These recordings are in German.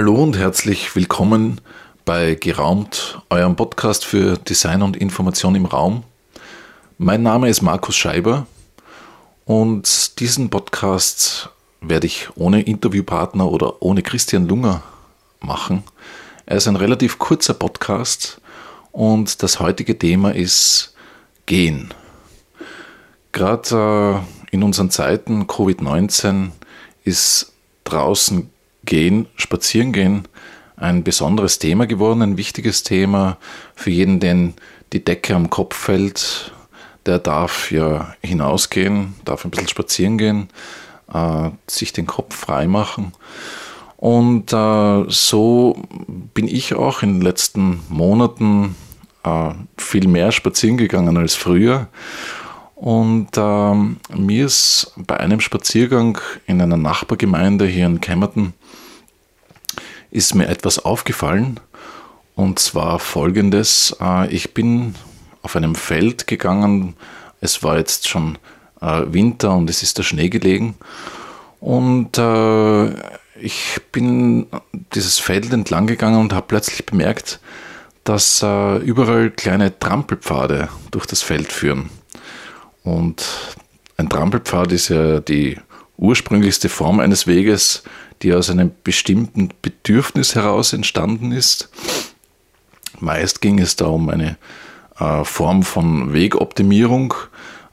Hallo und herzlich willkommen bei Geraumt, eurem Podcast für Design und Information im Raum. Mein Name ist Markus Scheiber und diesen Podcast werde ich ohne Interviewpartner oder ohne Christian Lunger machen. Er ist ein relativ kurzer Podcast und das heutige Thema ist Gehen. Gerade äh, in unseren Zeiten Covid-19 ist draußen gehen, spazieren gehen, ein besonderes Thema geworden, ein wichtiges Thema für jeden, den die Decke am Kopf fällt. Der darf ja hinausgehen, darf ein bisschen spazieren gehen, äh, sich den Kopf frei machen. Und äh, so bin ich auch in den letzten Monaten äh, viel mehr spazieren gegangen als früher. Und ähm, mir ist bei einem Spaziergang in einer Nachbargemeinde hier in Kemmerton ist mir etwas aufgefallen. Und zwar folgendes. Äh, ich bin auf einem Feld gegangen. Es war jetzt schon äh, Winter und es ist der Schnee gelegen. Und äh, ich bin dieses Feld entlang gegangen und habe plötzlich bemerkt, dass überall kleine Trampelpfade durch das Feld führen. Und ein Trampelpfad ist ja die ursprünglichste Form eines Weges, die aus einem bestimmten Bedürfnis heraus entstanden ist. Meist ging es da um eine äh, Form von Wegoptimierung,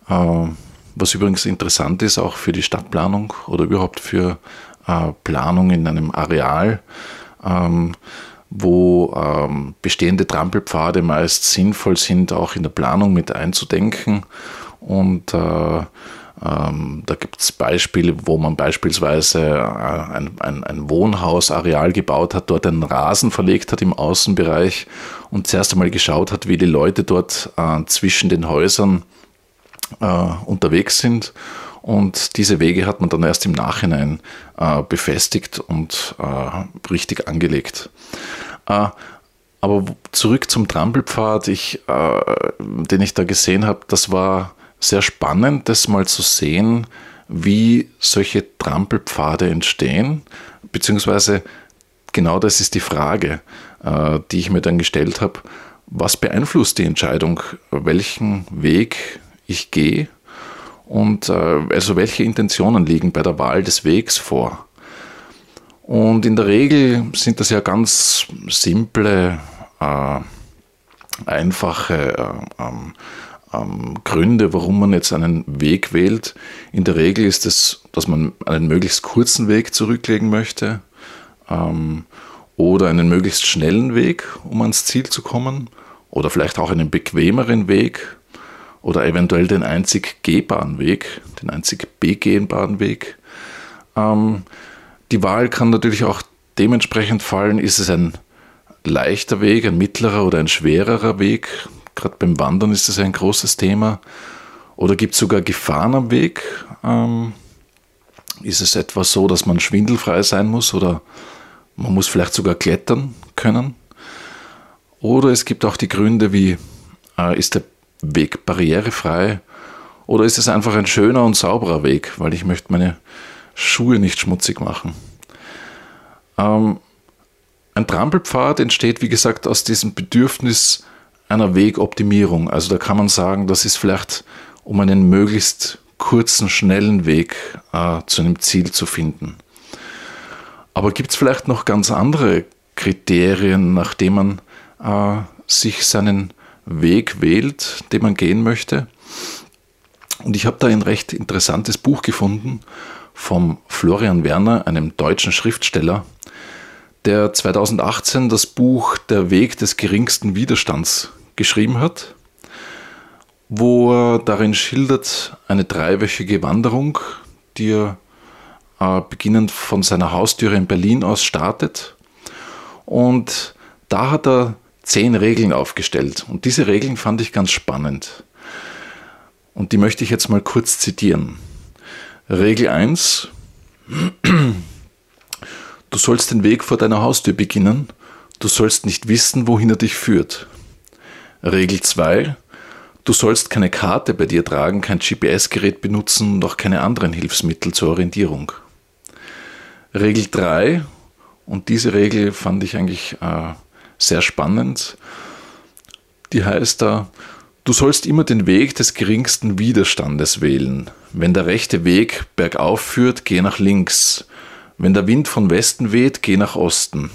äh, was übrigens interessant ist auch für die Stadtplanung oder überhaupt für äh, Planung in einem Areal, ähm, wo ähm, bestehende Trampelpfade meist sinnvoll sind, auch in der Planung mit einzudenken und äh, ähm, da gibt es Beispiele, wo man beispielsweise äh, ein, ein, ein, Wohnhausareal gebaut hat, dort einen Rasen verlegt hat im Außenbereich und zuerst einmal geschaut hat, wie die Leute dort äh, zwischen den Häusern äh, unterwegs sind. Und diese Wege hat man dann erst im Nachhinein äh, befestigt und äh, richtig angelegt. Äh, aber zurück zum Trampelpfad, ich, den ich da gesehen habe, das war sehr spannend, das mal zu sehen, wie solche Trampelpfade entstehen, beziehungsweise genau das ist die Frage, äh, die ich mir dann gestellt habe. Was beeinflusst die Entscheidung, welchen Weg ich gehe und äh, also welche Intentionen liegen bei der Wahl des Wegs vor? Und in der Regel sind das ja ganz simple, äh, einfache ähm, ähm, Gründe, warum man jetzt einen Weg wählt. In der Regel ist es, dass man einen möglichst kurzen Weg zurücklegen möchte ähm, oder einen möglichst schnellen Weg, um ans Ziel zu kommen oder vielleicht auch einen bequemeren Weg oder eventuell den einzig gehbaren Weg, den einzig begehbaren Weg. Ähm, die Wahl kann natürlich auch dementsprechend fallen, ist es ein leichter Weg, ein mittlerer oder ein schwererer Weg. Gerade beim Wandern ist das ein großes Thema. Oder gibt es sogar Gefahren am Weg? Ähm, ist es etwa so, dass man schwindelfrei sein muss oder man muss vielleicht sogar klettern können? Oder es gibt auch die Gründe wie, äh, ist der Weg barrierefrei? Oder ist es einfach ein schöner und sauberer Weg, weil ich möchte meine Schuhe nicht schmutzig machen? Ähm, ein Trampelpfad entsteht, wie gesagt, aus diesem Bedürfnis, einer Wegoptimierung. Also da kann man sagen, das ist vielleicht, um einen möglichst kurzen, schnellen Weg äh, zu einem Ziel zu finden. Aber gibt es vielleicht noch ganz andere Kriterien, nach denen man äh, sich seinen Weg wählt, den man gehen möchte? Und ich habe da ein recht interessantes Buch gefunden vom Florian Werner, einem deutschen Schriftsteller, der 2018 das Buch Der Weg des geringsten Widerstands geschrieben hat, wo er darin schildert eine dreiwöchige Wanderung, die er äh, beginnend von seiner Haustüre in Berlin aus startet. Und da hat er zehn Regeln aufgestellt. Und diese Regeln fand ich ganz spannend. Und die möchte ich jetzt mal kurz zitieren. Regel 1. Du sollst den Weg vor deiner Haustür beginnen. Du sollst nicht wissen, wohin er dich führt. Regel 2. Du sollst keine Karte bei dir tragen, kein GPS-Gerät benutzen und auch keine anderen Hilfsmittel zur Orientierung. Regel 3. Und diese Regel fand ich eigentlich äh, sehr spannend. Die heißt da, du sollst immer den Weg des geringsten Widerstandes wählen. Wenn der rechte Weg bergauf führt, geh nach links. Wenn der Wind von Westen weht, geh nach Osten.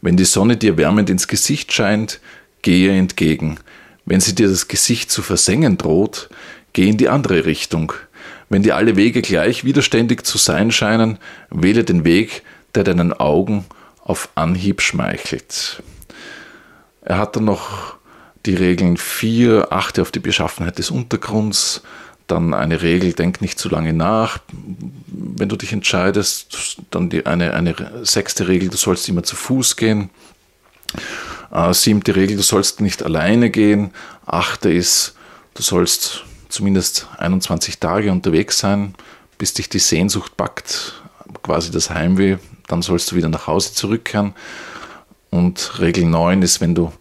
Wenn die Sonne dir wärmend ins Gesicht scheint, gehe entgegen. Wenn sie dir das Gesicht zu versengen droht, geh in die andere Richtung. Wenn dir alle Wege gleich widerständig zu sein scheinen, wähle den Weg, der deinen Augen auf Anhieb schmeichelt. Er hat dann noch die Regeln 4, achte auf die Beschaffenheit des Untergrunds, dann eine Regel, denk nicht zu lange nach. Wenn du dich entscheidest, dann die, eine, eine sechste Regel, du sollst immer zu Fuß gehen. Äh, siebte Regel, du sollst nicht alleine gehen. Achte ist, du sollst zumindest 21 Tage unterwegs sein, bis dich die Sehnsucht packt, quasi das Heimweh, dann sollst du wieder nach Hause zurückkehren. Und Regel 9 ist, wenn du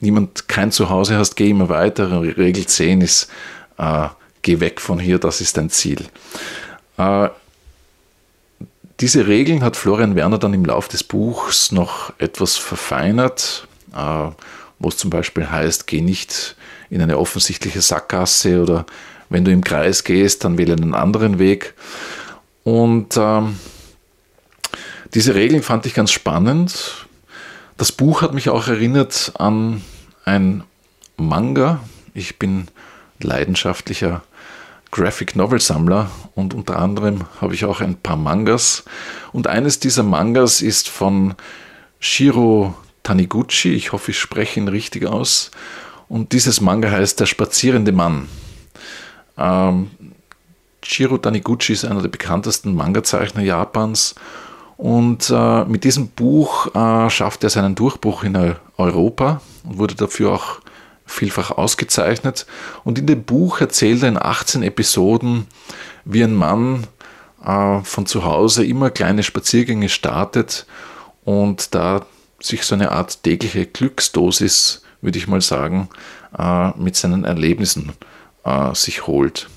niemand kein Zuhause hast, geh immer weiter. Regel 10 ist, äh, geh weg von hier, das ist dein Ziel. Äh, diese Regeln hat Florian Werner dann im Lauf des Buchs noch etwas verfeinert, äh, wo es zum Beispiel heißt, geh nicht in eine offensichtliche Sackgasse oder wenn du im Kreis gehst, dann wähle einen anderen Weg. Und ähm, diese Regeln fand ich ganz spannend. Das Buch hat mich auch erinnert an ein Manga. Ich bin leidenschaftlicher Graphic Novel Sammler und unter anderem habe ich auch ein paar Mangas. Und eines dieser Mangas ist von Shiro Taniguchi. Ich hoffe, ich spreche ihn richtig aus. Und dieses Manga heißt Der spazierende Mann. Ähm, Shiro Taniguchi ist einer der bekanntesten Manga-Zeichner Japans. Und äh, mit diesem Buch äh, schafft er seinen Durchbruch in Europa und wurde dafür auch vielfach ausgezeichnet. Und in dem Buch erzählt er in 18 Episoden, wie ein Mann äh, von zu Hause immer kleine Spaziergänge startet und da sich so eine Art tägliche Glücksdosis, würde ich mal sagen, äh, mit seinen Erlebnissen äh, sich holt.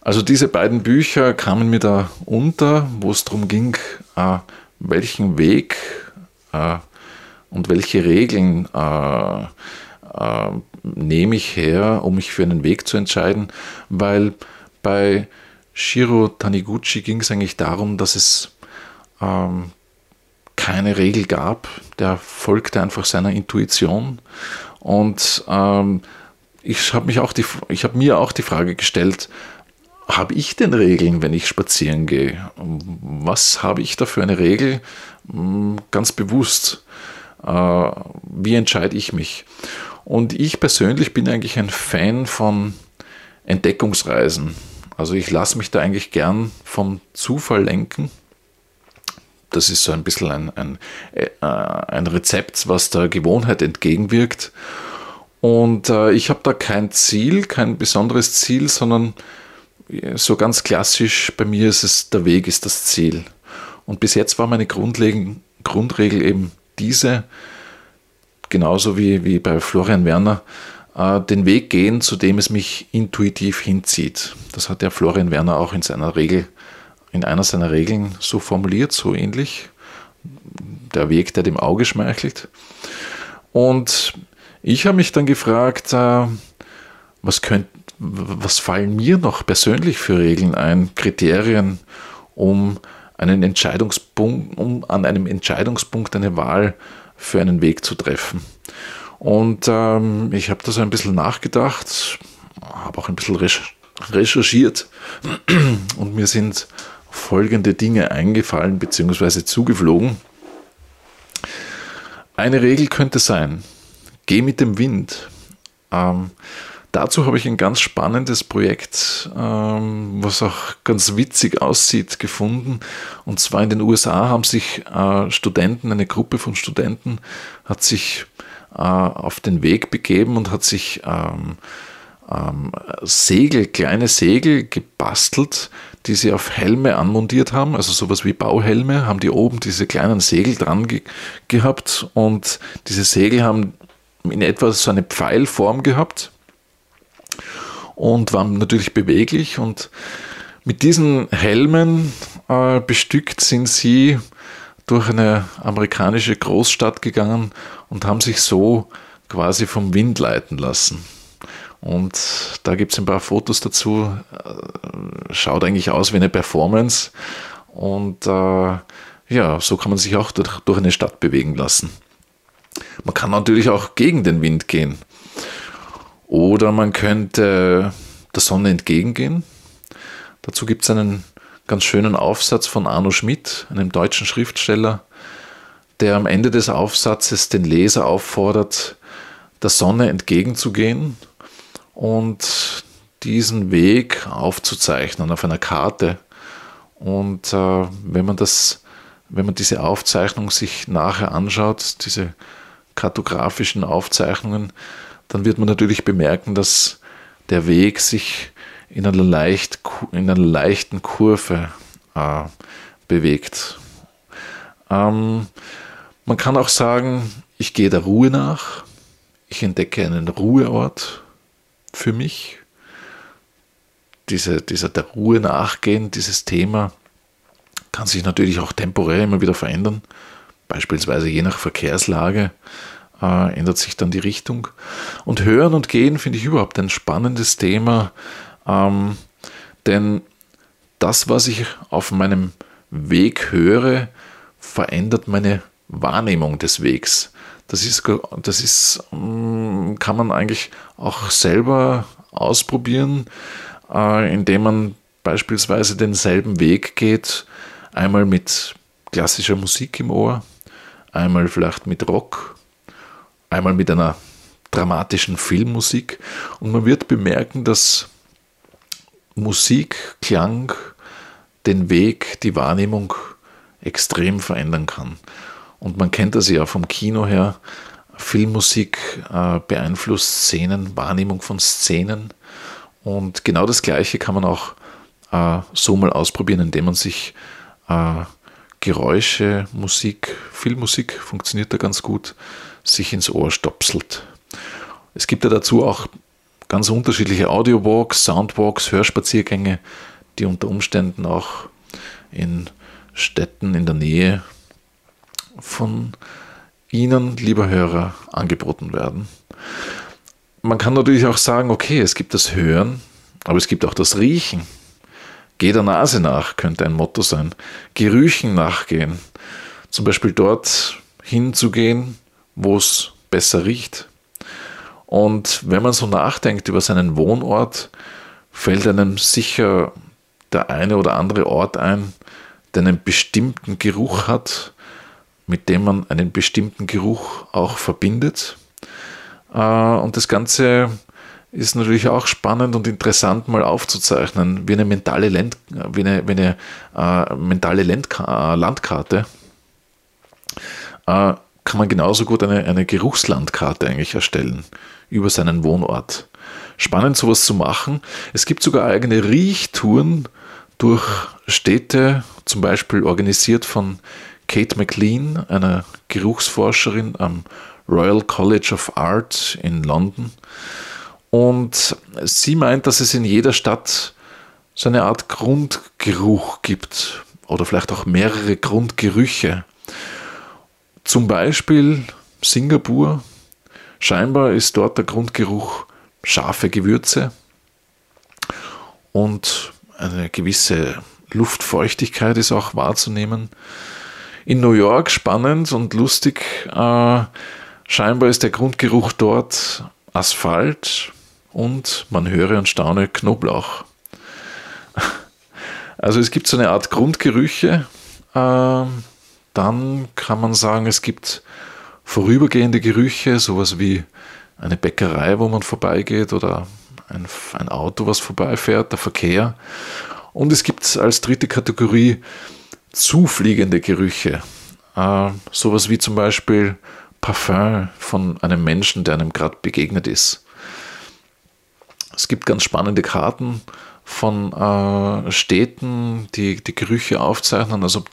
Also diese beiden Bücher kamen mir da unter, wo es darum ging, äh, welchen Weg äh, und welche Regeln äh, äh, nehme ich her, um mich für einen Weg zu entscheiden, weil bei Shiro Taniguchi ging es eigentlich darum, dass es ähm, keine Regel gab. Der folgte einfach seiner Intuition. Und ähm, ich habe mich auch die, ich habe mir auch die Frage gestellt, habe ich denn Regeln, wenn ich spazieren gehe? Was habe ich da für eine Regel? Hm, ganz bewusst. Äh, wie entscheide ich mich? Und ich persönlich bin eigentlich ein Fan von Entdeckungsreisen. Also ich lasse mich da eigentlich gern vom Zufall lenken. Das ist so ein bisschen ein, ein, äh, ein Rezept, was der Gewohnheit entgegenwirkt. Und äh, ich habe da kein Ziel, kein besonderes Ziel, sondern so ganz klassisch bei mir ist es, der Weg ist das Ziel. Und bis jetzt war meine Grundregel eben diese, genauso wie, wie bei Florian Werner, äh, den Weg gehen, zu dem es mich intuitiv hinzieht. Das hat ja Florian Werner auch in seiner Regel, in einer seiner Regeln so formuliert, so ähnlich. Der Weg, der dem Auge schmeichelt. Und ich habe mich dann gefragt, äh, was, könnt, was fallen mir noch persönlich für Regeln ein, Kriterien, um einen Entscheidungspunkt, um an einem Entscheidungspunkt eine Wahl für einen Weg zu treffen. Und ähm, ich habe da so ein bisschen nachgedacht, habe auch ein bisschen recherchiert und mir sind folgende Dinge eingefallen bzw. zugeflogen. Eine Regel könnte sein, geh mit dem Wind. Ähm, Dazu habe ich ein ganz spannendes Projekt, ähm, was auch ganz witzig aussieht, gefunden. Und zwar in den USA haben sich äh, Studenten, eine Gruppe von Studenten, hat sich äh, auf den Weg begeben und hat sich ähm, ähm, Segel, kleine Segel gebastelt, die sie auf Helme anmontiert haben, also sowas wie Bauhelme, haben die oben diese kleinen Segel dran ge gehabt. Und diese Segel haben in etwa so eine Pfeilform gehabt und waren natürlich beweglich und mit diesen Helmen äh, bestückt sind sie durch eine amerikanische Großstadt gegangen und haben sich so quasi vom Wind leiten lassen. Und da gibt es ein paar Fotos dazu. Äh, schaut eigentlich aus wie eine Performance. Und äh, ja, so kann man sich auch durch, durch eine Stadt bewegen lassen. Man kann natürlich auch gegen den Wind gehen. Oder man könnte der Sonne entgegengehen. Dazu gibt es einen ganz schönen Aufsatz von Arno Schmidt, einem deutschen Schriftsteller, der am Ende des Aufsatzes den Leser auffordert, der Sonne entgegenzugehen und diesen Weg aufzuzeichnen auf einer Karte. Und äh, wenn man das, wenn man diese Aufzeichnung sich nachher anschaut, diese kartografischen Aufzeichnungen, dann wird man natürlich bemerken, dass der Weg sich in einer, leicht, in einer leichten Kurve äh, bewegt. Ähm, man kann auch sagen, ich gehe der Ruhe nach, ich entdecke einen Ruheort für mich. Diese, dieser der Ruhe nachgehen, dieses Thema kann sich natürlich auch temporär immer wieder verändern. Beispielsweise je nach Verkehrslage äh, ändert sich dann die Richtung. Und Hören und Gehen finde ich überhaupt ein spannendes Thema, ähm, denn das, was ich auf meinem Weg höre, verändert meine Wahrnehmung des Wegs. Das ist, das ist, mm, kann man eigentlich auch selber ausprobieren, äh, indem man beispielsweise denselben Weg geht, einmal mit klassischer Musik im Ohr, einmal vielleicht mit Rock, einmal mit einer dramatischen Filmmusik und man wird bemerken, dass Musik, Klang den Weg, die Wahrnehmung extrem verändern kann. Und man kennt das ja vom Kino her. Filmmusik äh, beeinflusst Szenen, Wahrnehmung von Szenen. Und genau das Gleiche kann man auch äh, so mal ausprobieren, indem man sich äh, Geräusche, Musik, Filmmusik funktioniert da ganz gut, sich ins Ohr stopselt. Es gibt ja dazu auch ganz unterschiedliche Audiowalks, Soundwalks, Hörspaziergänge, die unter Umständen auch in Städten in der Nähe von Ihnen, lieber Hörer, angeboten werden. Man kann natürlich auch sagen, okay, es gibt das Hören, aber es gibt auch das Riechen. Geh der Nase nach, könnte ein Motto sein. Gerüchen nachgehen. Zum Beispiel dort hinzugehen, wo es besser riecht. Und wenn man so nachdenkt über seinen Wohnort, fällt einem sicher der eine oder andere Ort ein, der einen bestimmten Geruch hat, mit dem man einen bestimmten Geruch auch verbindet. Äh, und das Ganze ist natürlich auch spannend und interessant mal aufzuzeichnen, wie eine mentale, Land, wie eine, wie eine äh, mentale Landka Landkarte. Äh, kann man genauso gut eine, eine Geruchslandkarte eigentlich erstellen über seinen Wohnort. Spannend sowas zu machen. Es gibt sogar eigene Riechtouren durch Städte, zum Beispiel organisiert von Kate McLean, einer Geruchsforscherin am Royal College of Art in London. Und sie meint, dass es in jeder Stadt so eine Art Grundgeruch gibt oder vielleicht auch mehrere Grundgerüche. Zum Beispiel Singapur. Scheinbar ist dort der Grundgeruch scharfe Gewürze und eine gewisse Luftfeuchtigkeit ist auch wahrzunehmen. In New York spannend und lustig. Äh, scheinbar ist der Grundgeruch dort Asphalt und man höre und staune Knoblauch. Also es gibt so eine Art Grundgerüche. Äh, dann kann man sagen, es gibt vorübergehende Gerüche, sowas wie eine Bäckerei, wo man vorbeigeht oder ein, ein Auto, was vorbeifährt, der Verkehr. Und es gibt als dritte Kategorie zufliegende Gerüche. Äh, sowas wie zum Beispiel Parfum von einem Menschen, der einem gerade begegnet ist. Es gibt ganz spannende Karten von äh, Städten, die die Gerüche aufzeichnen. Also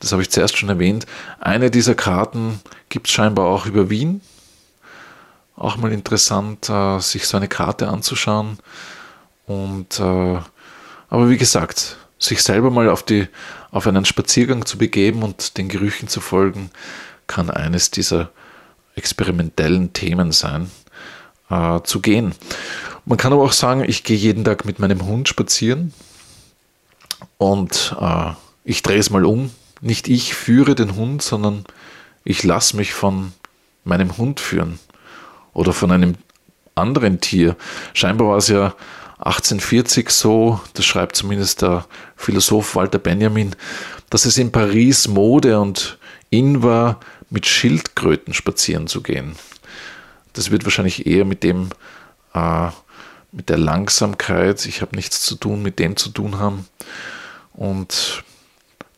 das habe ich zuerst schon erwähnt. Eine dieser Karten gibt es scheinbar auch über Wien. Auch mal interessant, äh, sich so eine Karte anzuschauen. Und äh, aber wie gesagt, sich selber mal auf die auf einen Spaziergang zu begeben und den Gerüchen zu folgen, kann eines dieser experimentellen Themen sein, äh, zu gehen. Man kann aber auch sagen, ich gehe jeden Tag mit meinem Hund spazieren und äh, ich drehe es mal um. Nicht ich führe den Hund, sondern ich lasse mich von meinem Hund führen oder von einem anderen Tier. Scheinbar war es ja 1840 so, das schreibt zumindest der Philosoph Walter Benjamin, dass es in Paris Mode und in war, mit Schildkröten spazieren zu gehen. Das wird wahrscheinlich eher mit dem, äh, mit der Langsamkeit, ich habe nichts zu tun, mit dem zu tun haben. Und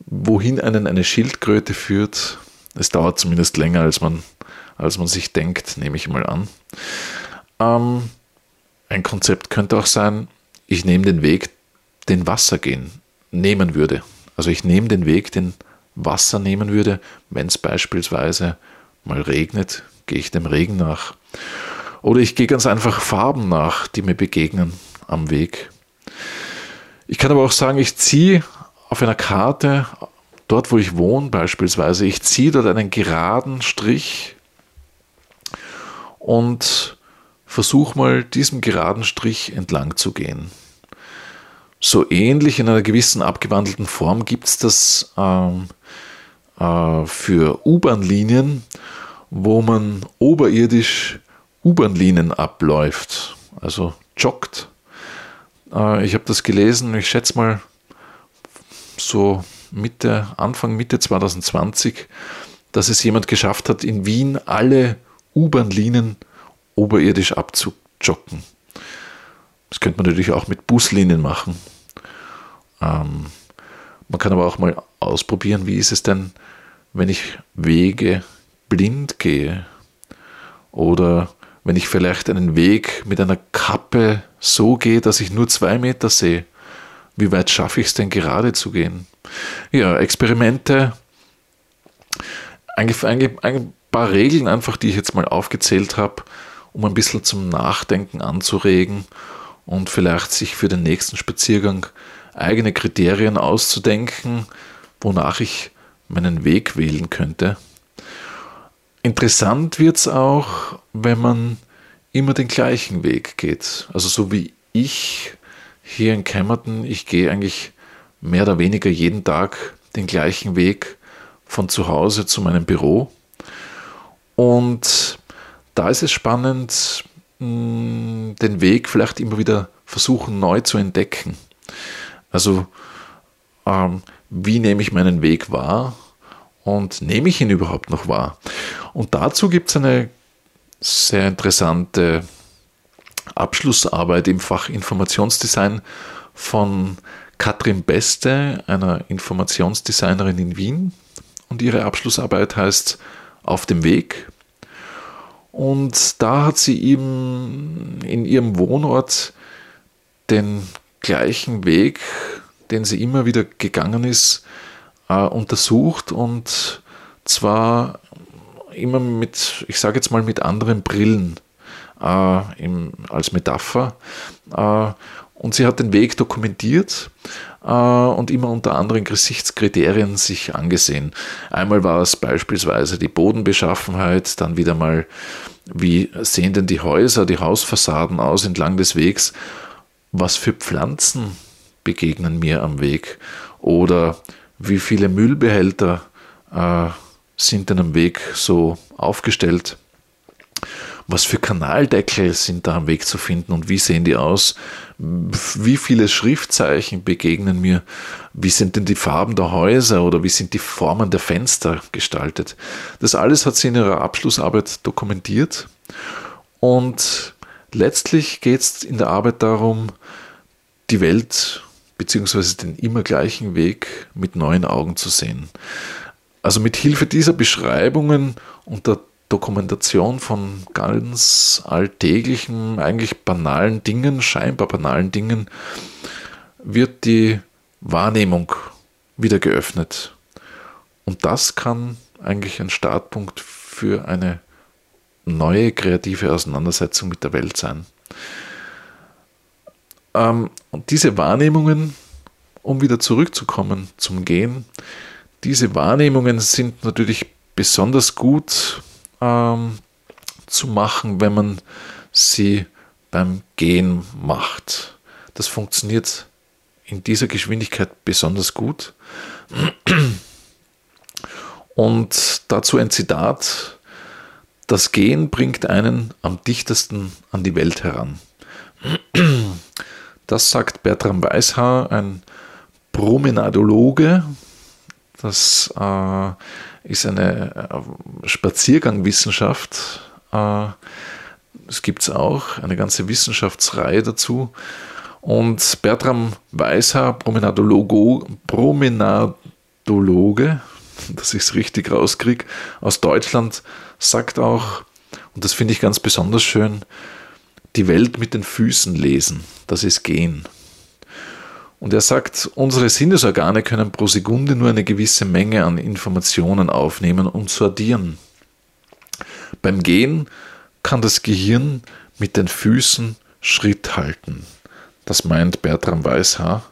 wohin einen eine Schildkröte führt, es dauert zumindest länger, als man, als man sich denkt, nehme ich mal an. Ähm, ein Konzept könnte auch sein, ich nehme den Weg, den Wasser gehen, nehmen würde. Also ich nehme den Weg, den Wasser nehmen würde, wenn es beispielsweise mal regnet, gehe ich dem Regen nach. Oder ich gehe ganz einfach Farben nach, die mir begegnen am Weg. Ich kann aber auch sagen, ich ziehe auf einer Karte, dort wo ich wohne beispielsweise, ich ziehe dort einen geraden Strich und versuche mal diesem geraden Strich entlang zu gehen. So ähnlich in einer gewissen abgewandelten Form gibt es das ähm, äh, für U-Bahn-Linien, wo man oberirdisch U-Bahn-Linien abläuft, also joggt. Äh, ich habe das gelesen, ich schätze mal so Mitte, Anfang Mitte 2020, dass es jemand geschafft hat, in Wien alle U-Bahn-Linien oberirdisch abzujoggen. Das könnte man natürlich auch mit Buslinien machen. Ähm, man kann aber auch mal ausprobieren, wie ist es denn, wenn ich Wege blind gehe oder wenn ich vielleicht einen Weg mit einer Kappe so gehe, dass ich nur zwei Meter sehe. Wie weit schaffe ich es denn gerade zu gehen? Ja, Experimente, ein, ein, ein paar Regeln einfach, die ich jetzt mal aufgezählt habe, um ein bisschen zum Nachdenken anzuregen und vielleicht sich für den nächsten Spaziergang eigene Kriterien auszudenken, wonach ich meinen Weg wählen könnte. Interessant wird es auch, wenn man immer den gleichen Weg geht. Also so wie ich hier in Kämmerton, ich gehe eigentlich mehr oder weniger jeden Tag den gleichen Weg von zu Hause zu meinem Büro. Und da ist es spannend, mm, den Weg vielleicht immer wieder versuchen neu zu entdecken. Also ähm, wie nehme ich meinen Weg wahr und nehme ich ihn überhaupt noch wahr? Und dazu gibt es eine sehr interessante Abschlussarbeit im Fach Informationsdesign von Katrin Beste, einer Informationsdesignerin in Wien. Und ihre Abschlussarbeit heißt Auf dem Weg. Und da hat sie eben in ihrem Wohnort den gleichen Weg, den sie immer wieder gegangen ist, äh, untersucht und zwar immer mit, ich sage jetzt mal mit anderen Brillen äh, im, als Metapher. Äh, und sie hat den Weg dokumentiert äh, und immer unter anderen Gesichtskriterien sich angesehen. Einmal war es beispielsweise die Bodenbeschaffenheit, dann wieder mal, wie sehen denn die Häuser, die Hausfassaden aus entlang des Wegs, was für Pflanzen begegnen mir am Weg oder wie viele Müllbehälter äh, sind denn am Weg so aufgestellt was für Kanaldeckel sind da am Weg zu finden und wie sehen die aus? Wie viele Schriftzeichen begegnen mir? Wie sind denn die Farben der Häuser oder wie sind die Formen der Fenster gestaltet? Das alles hat sie in ihrer Abschlussarbeit dokumentiert und letztlich geht es in der Arbeit darum, die Welt bzw. den immer gleichen Weg mit neuen Augen zu sehen. Also mit Hilfe dieser Beschreibungen und der Dokumentation von ganz alltäglichen, eigentlich banalen Dingen, scheinbar banalen Dingen, wird die Wahrnehmung wieder geöffnet. Und das kann eigentlich ein Startpunkt für eine neue kreative Auseinandersetzung mit der Welt sein. Ähm, und diese Wahrnehmungen um wieder zurückzukommen zum Gehen. Diese Wahrnehmungen sind natürlich besonders gut ähm, zu machen, wenn man sie beim Gehen macht. Das funktioniert in dieser Geschwindigkeit besonders gut. Und dazu ein Zitat. Das Gehen bringt einen am dichtesten an die Welt heran. Das sagt Bertram Weishaar, ein Promenadologe. Das äh, ist eine äh, Spaziergangwissenschaft. Äh, es gibt es auch, eine ganze Wissenschaftsreihe dazu. Und Bertram Weishaar, Promenadologo, Promenadologe, dass ich es richtig rauskriege, aus Deutschland, sagt auch, und das finde ich ganz besonders schön, die Welt mit den Füßen lesen, das ist Gehen. Und er sagt, unsere Sinnesorgane können pro Sekunde nur eine gewisse Menge an Informationen aufnehmen und sortieren. Beim Gehen kann das Gehirn mit den Füßen Schritt halten. Das meint Bertram Weishaar.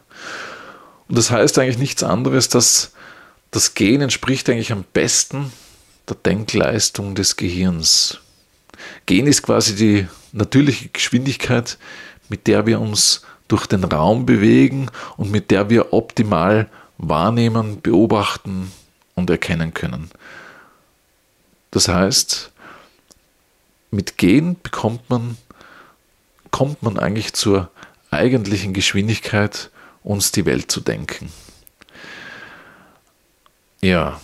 Und das heißt eigentlich nichts anderes, dass das Gehen entspricht eigentlich am besten der Denkleistung des Gehirns. Gehen ist quasi die natürliche Geschwindigkeit, mit der wir uns durch den Raum bewegen und mit der wir optimal wahrnehmen, beobachten und erkennen können. Das heißt, mit Gehen bekommt man, kommt man eigentlich zur eigentlichen Geschwindigkeit, uns die Welt zu denken. Ja,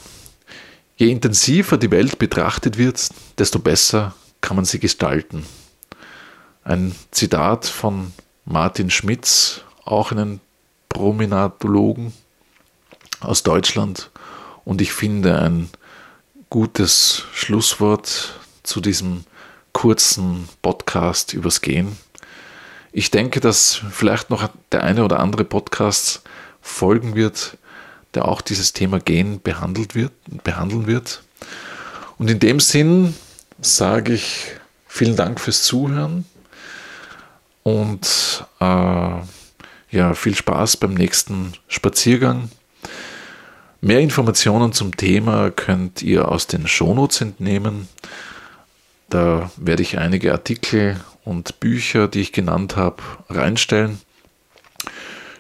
je intensiver die Welt betrachtet wird, desto besser kann man sie gestalten. Ein Zitat von Martin Schmitz, auch einen Promenadologen aus Deutschland. Und ich finde ein gutes Schlusswort zu diesem kurzen Podcast übers Gehen. Ich denke, dass vielleicht noch der eine oder andere Podcast folgen wird, der auch dieses Thema Gen behandelt wird, behandeln wird. Und in dem Sinn sage ich vielen Dank fürs Zuhören und äh, ja, viel Spaß beim nächsten Spaziergang. Mehr Informationen zum Thema könnt ihr aus den Shownotes entnehmen. Da werde ich einige Artikel und Bücher, die ich genannt habe, reinstellen.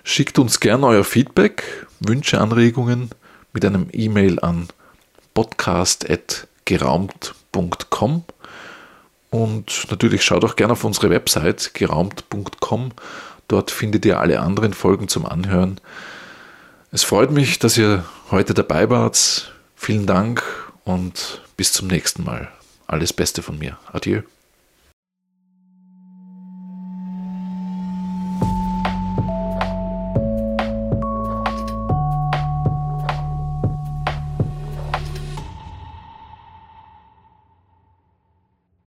Schickt uns gerne euer Feedback, Wünsche, Anregungen mit einem E-Mail an podcast.geraumt.com und natürlich schaut auch gerne auf unsere Website geraumt.com. Dort findet ihr alle anderen Folgen zum Anhören. Es freut mich, dass ihr heute dabei wart. Vielen Dank und bis zum nächsten Mal. Alles Beste von mir. Adieu.